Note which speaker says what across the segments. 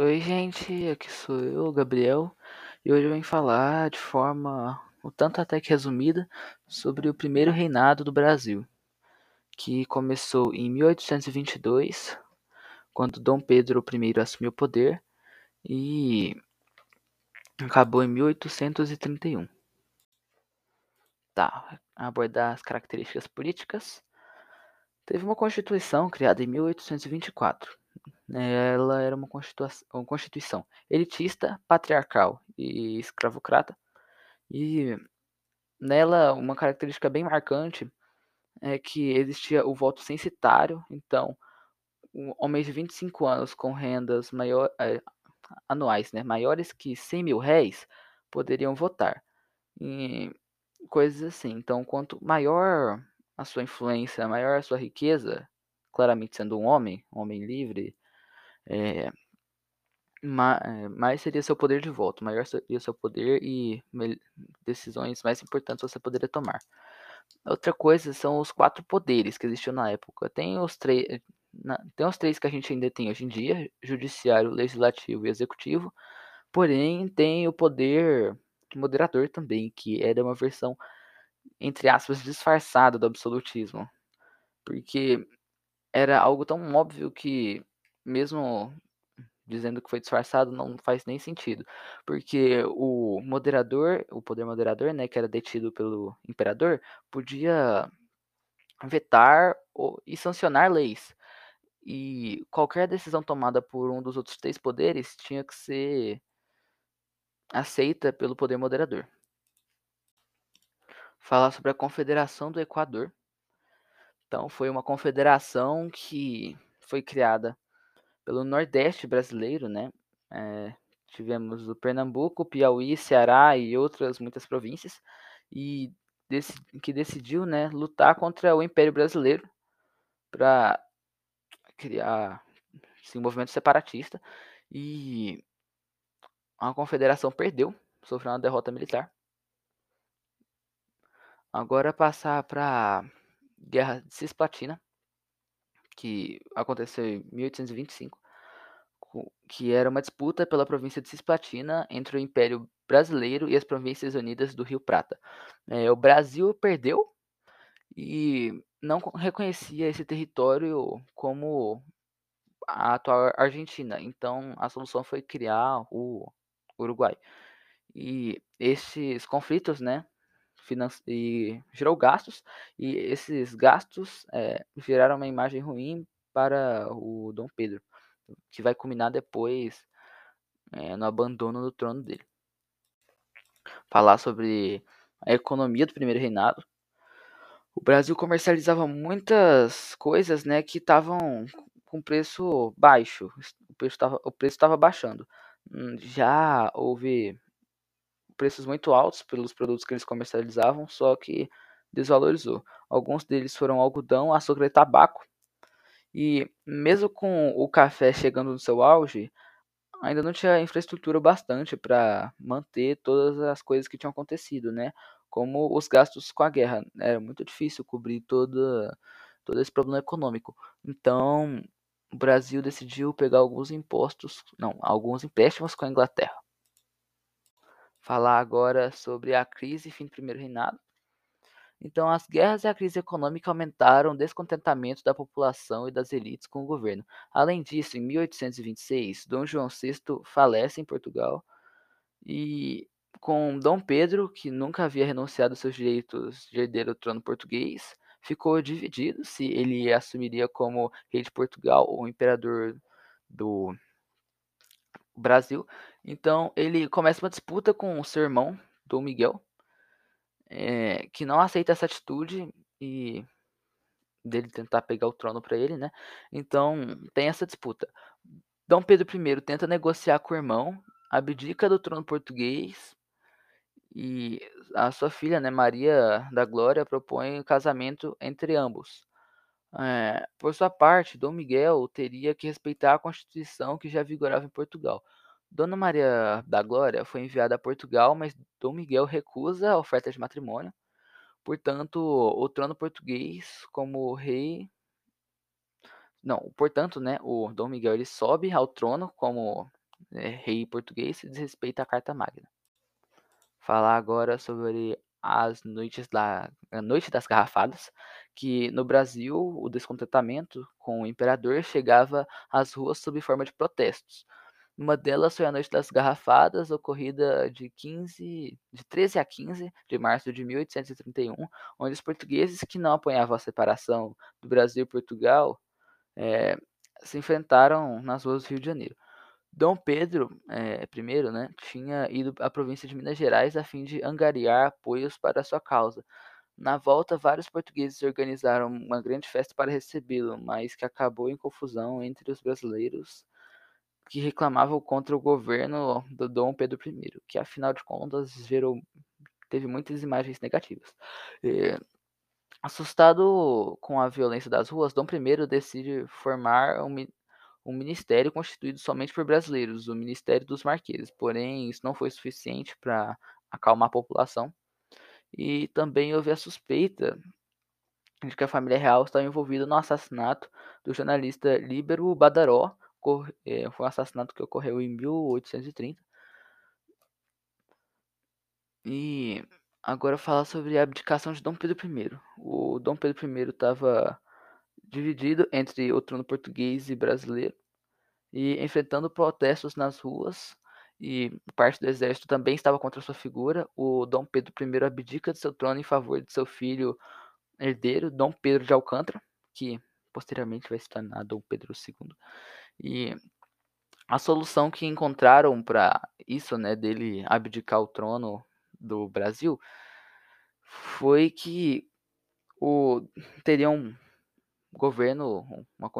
Speaker 1: Oi, gente, aqui sou eu, Gabriel, e hoje eu venho falar de forma um tanto até que resumida sobre o primeiro reinado do Brasil, que começou em 1822, quando Dom Pedro I assumiu o poder, e acabou em 1831. Tá, abordar as características políticas. Teve uma constituição criada em 1824 ela era uma constituição, uma constituição elitista, patriarcal e escravocrata. E nela, uma característica bem marcante é que existia o voto censitário. Então, homens de 25 anos com rendas maior, é, anuais né, maiores que 100 mil réis poderiam votar. E coisas assim. Então, quanto maior a sua influência, maior a sua riqueza, claramente sendo um homem, um homem livre, é, mais seria seu poder de voto, maior seria seu poder e decisões mais importantes você poderia tomar. Outra coisa são os quatro poderes que existiam na época. Tem os três, tem os três que a gente ainda tem hoje em dia: judiciário, legislativo e executivo. Porém, tem o poder moderador também, que era uma versão entre aspas disfarçada do absolutismo, porque era algo tão óbvio que mesmo dizendo que foi disfarçado não faz nem sentido, porque o moderador, o poder moderador, né, que era detido pelo imperador, podia vetar e sancionar leis. E qualquer decisão tomada por um dos outros três poderes tinha que ser aceita pelo poder moderador. Falar sobre a Confederação do Equador. Então, foi uma confederação que foi criada pelo Nordeste brasileiro, né? É, tivemos o Pernambuco, Piauí, Ceará e outras muitas províncias, e que decidiu né, lutar contra o Império Brasileiro para criar assim, um movimento separatista. E a confederação perdeu, sofreu uma derrota militar. Agora passar para Guerra de Cisplatina, que aconteceu em 1825, que era uma disputa pela província de Cisplatina entre o Império Brasileiro e as Províncias Unidas do Rio Prata. É, o Brasil perdeu e não reconhecia esse território como a atual Argentina. Então a solução foi criar o Uruguai. E esses conflitos, né, e gerou gastos e esses gastos é, geraram uma imagem ruim para o Dom Pedro, que vai culminar depois é, no abandono do trono dele. Falar sobre a economia do primeiro reinado. O Brasil comercializava muitas coisas, né, que estavam com preço baixo. O preço estava baixando. Hum, já houve preços muito altos pelos produtos que eles comercializavam, só que desvalorizou. Alguns deles foram algodão, açúcar e tabaco. E mesmo com o café chegando no seu auge, ainda não tinha infraestrutura bastante para manter todas as coisas que tinham acontecido, né? Como os gastos com a guerra. Era muito difícil cobrir toda, todo esse problema econômico. Então, o Brasil decidiu pegar alguns impostos, não, alguns empréstimos com a Inglaterra falar agora sobre a crise fim do primeiro reinado. Então, as guerras e a crise econômica aumentaram o descontentamento da população e das elites com o governo. Além disso, em 1826, Dom João VI falece em Portugal e com Dom Pedro, que nunca havia renunciado aos seus direitos de herdeiro ao trono português, ficou dividido se ele assumiria como rei de Portugal ou imperador do Brasil. Então ele começa uma disputa com o seu irmão, Dom Miguel, é, que não aceita essa atitude e dele tentar pegar o trono para ele, né? Então tem essa disputa. Dom Pedro I tenta negociar com o irmão, abdica do trono português e a sua filha, né, Maria da Glória, propõe o casamento entre ambos. É, por sua parte, Dom Miguel teria que respeitar a Constituição que já vigorava em Portugal. Dona Maria da Glória foi enviada a Portugal, mas Dom Miguel recusa a oferta de matrimônio. Portanto, o trono português como rei não, portanto, né, o Dom Miguel ele sobe ao trono como é, rei português e desrespeita a Carta Magna. Falar agora sobre as noites da a Noite das Garrafadas, que no Brasil o descontentamento com o imperador chegava às ruas sob forma de protestos. Uma delas foi a Noite das Garrafadas, ocorrida de 15 de 13 a 15 de março de 1831, onde os portugueses que não apoiavam a separação do Brasil e Portugal eh, se enfrentaram nas ruas do Rio de Janeiro. Dom Pedro eh, I né, tinha ido à província de Minas Gerais a fim de angariar apoios para sua causa. Na volta, vários portugueses organizaram uma grande festa para recebê-lo, mas que acabou em confusão entre os brasileiros que reclamavam contra o governo do Dom Pedro I, que afinal de contas teve muitas imagens negativas. E, assustado com a violência das ruas, Dom I decide formar um, um ministério constituído somente por brasileiros, o Ministério dos Marqueses. Porém, isso não foi suficiente para acalmar a população. E também houve a suspeita de que a família real estava envolvida no assassinato do jornalista Líbero Badaró, foi um assassinato que ocorreu em 1830. E agora falar sobre a abdicação de Dom Pedro I. O Dom Pedro I estava dividido entre o trono português e brasileiro e enfrentando protestos nas ruas e parte do exército também estava contra sua figura. O Dom Pedro I abdica de seu trono em favor de seu filho herdeiro, Dom Pedro de Alcântara, que posteriormente vai se tornar Dom Pedro II. E a solução que encontraram para isso, né, dele abdicar o trono do Brasil, foi que o teria um governo, uma,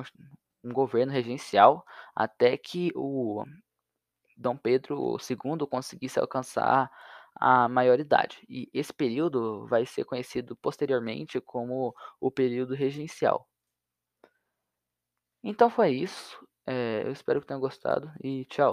Speaker 1: um governo regencial até que o Dom Pedro II conseguisse alcançar a maioridade. E esse período vai ser conhecido posteriormente como o período regencial. Então foi isso. É, eu espero que tenham gostado e tchau.